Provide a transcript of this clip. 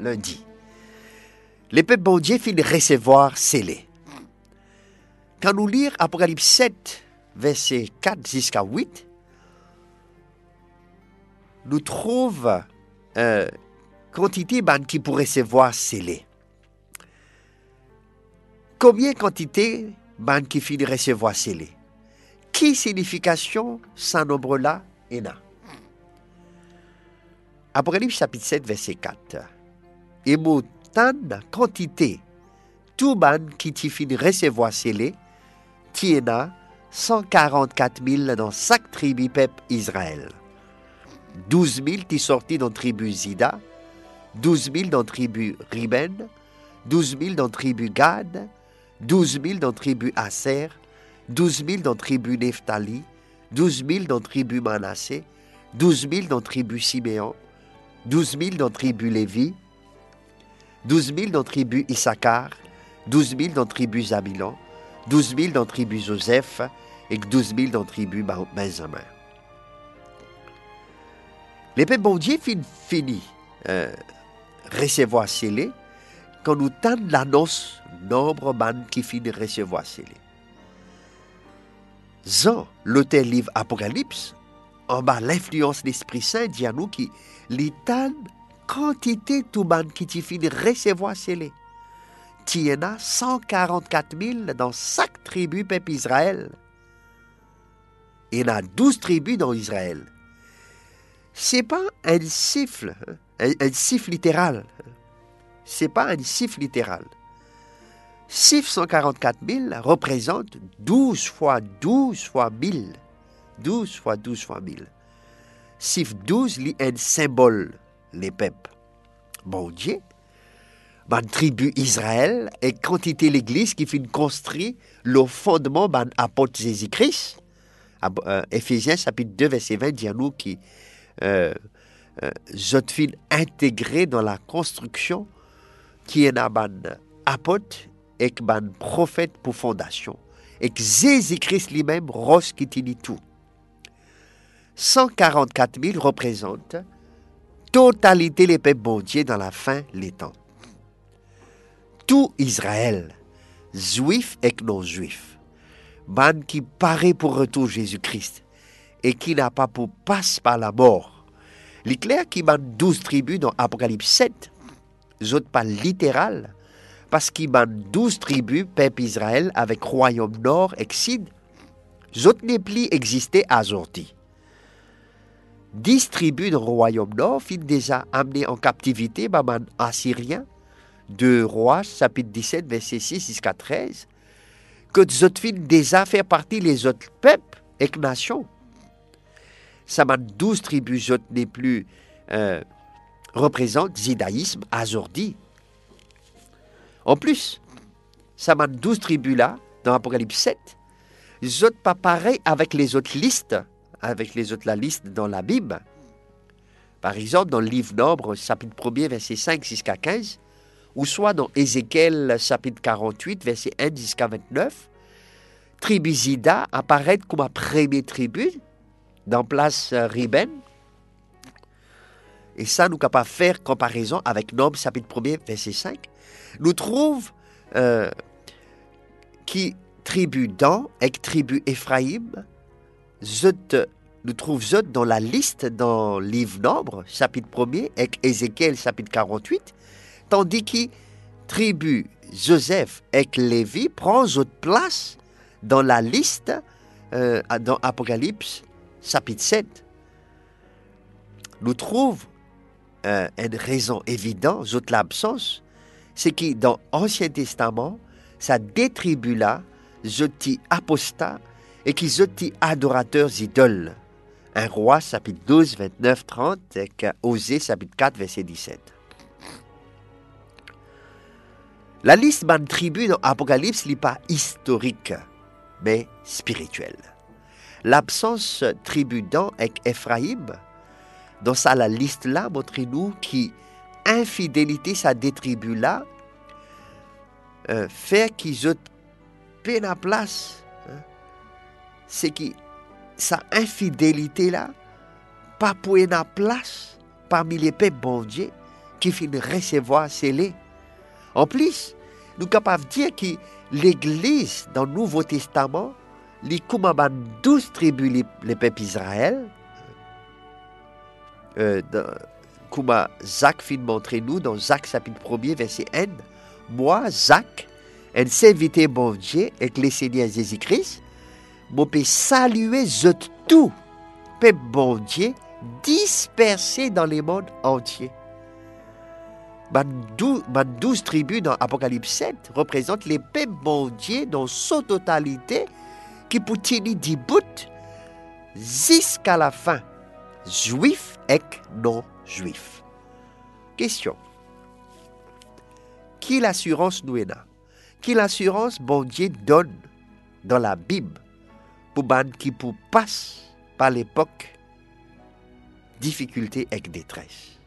Lundi. Les peuples bon Dieu finissent recevoir scellés. Quand nous lisons Apocalypse 7, verset 4 jusqu'à 8, nous trouvons euh, quantité ban qui pourrait recevoir scellés. Combien quantité ban qui finit recevoir scellés? Qui signification ce nombre-là est là? Apocalypse chapitre 7, verset 4. Et tant quantité, tout ban qui t'y finit recevoir scellé, tiena 144 000 dans chaque tribu peuple Israël. 12 000 qui sortis dans tribu Zida, 12 000 dans tribu Riben, 12 000 dans tribu Gad, 12 000 dans tribu Aser, 12 000 dans tribu Nephtali, 12 000 dans tribu Manassé, 12 000 dans tribu Siméon, 12 000 dans tribu Lévi, 12 000 dans tribu Issachar, 12 000 dans tribu Zabilon, 12 000 dans tribu Joseph et 12 000 dans tribu Benjamin. Peuples bon Dieu fini euh, recevoir scellé quand nous tendons l'annonce nombre man qui finit recevoir scellé. Jean, l'auteur livre Apocalypse, l'influence de l'Esprit Saint dit à nous qui l'état quantité tout ban qui finit recevoir scellé. Il y en a 144 000 dans chaque tribu peuple Israël. Il y en a 12 tribus dans Israël. C'est pas un siffle, un, un siffle littéral. C'est pas un siffle littéral. Siffle 144 000 représente 12 fois 12 fois 1000. 12 fois 12 fois 1000. Siffle 12 lit un symbole, les peuples. Bon Dieu, ban tribu Israël et quantité l'église qui finit construire le fondement ban apôtre Jésus-Christ. Euh, Éphésiens chapitre 2 verset 20 dit à nous qui euh, euh, intégré dans la construction qui est un ban apôtre et ban prophète pour fondation et que Jésus-Christ lui-même rose qui dit tout. 144 000 représentent totalité les peuples bon dans la fin des temps tout Israël, juif et non juif, man qui paraît pour retour Jésus-Christ et qui n'a pas pour passe par la mort. L'éclair qui m'a 12 tribus dans Apocalypse 7, autres pas littéral, parce qu'il m'a 12 tribus, peuple Israël, avec royaume nord et sud, autres n'est plus existé à aujourd'hui. 10 tribus dans le royaume nord finissent déjà amenées en captivité par les Assyriens de Rois, chapitre 17, verset 6 jusqu'à 13, que Zotfin déjà fait partie les autres peuples et nations. Ça m'a 12 tribus autres n'est plus euh, judaïsme azordi. En plus, ça m'a 12 tribus là, dans Apocalypse 7, les autres pas pareil avec les autres listes, avec les autres la liste dans la Bible. Par exemple, dans le livre Nombre, chapitre 1er, verset 5 jusqu'à 15, ou soit dans Ézéchiel chapitre 48, verset 1 jusqu'à 29, tribu Zida apparaît comme la première tribu dans place euh, Riben. Et ça, nous pas faire comparaison avec Nombre chapitre 1 verset 5. Nous trouvons euh, qui tribu Dan et tribu Nous trouvons dans la liste dans le livre Nombre, chapitre 1 et Ézéchiel chapitre 48, tandis que tribu Joseph et Lévi prend votre place dans la liste euh, dans Apocalypse chapitre 7. Nous trouvons euh, une raison évidente de l'absence, c'est que dans l'Ancien Testament, ça détribue là, zoti apostat et qui zoti adorateurs idoles. Un roi, chapitre 12, 29, 30, et Osée, chapitre 4, verset 17. La liste ban tribu dans Apocalypse n'est pas historique, mais spirituelle. L'absence tribu dans avec Ephraim, dans ça la liste là, montre-nous qui infidélité sa détribu là, euh, fait qu'ils ont peine à place. C'est que sa infidélité là, pas pour la place parmi les peuples bon Dieu, qui finit recevoir scellé. En plus, nous sommes capables de dire que l'Église dans le Nouveau Testament, les comment 12 tribus les, peuples Israël, euh, comme Zach fin montrer nous dans Zach chapitre 1 verset 1, moi, Zach, un serviteur bon Dieu avec le Seigneur Jésus-Christ, je peux saluer tout, peuple bon Dieu, dispersé dans le monde entier. Les douze tribus dans Apocalypse 7 représentent les peuples bon Dieu dans sa totalité qui peut bout jusqu'à la fin, juifs et non-juifs. Question. Quelle assurance nous est là? Quelle assurance bon Dieu donne dans la Bible? pou bad ki pou pas pa l'epok, difikultè ek detres.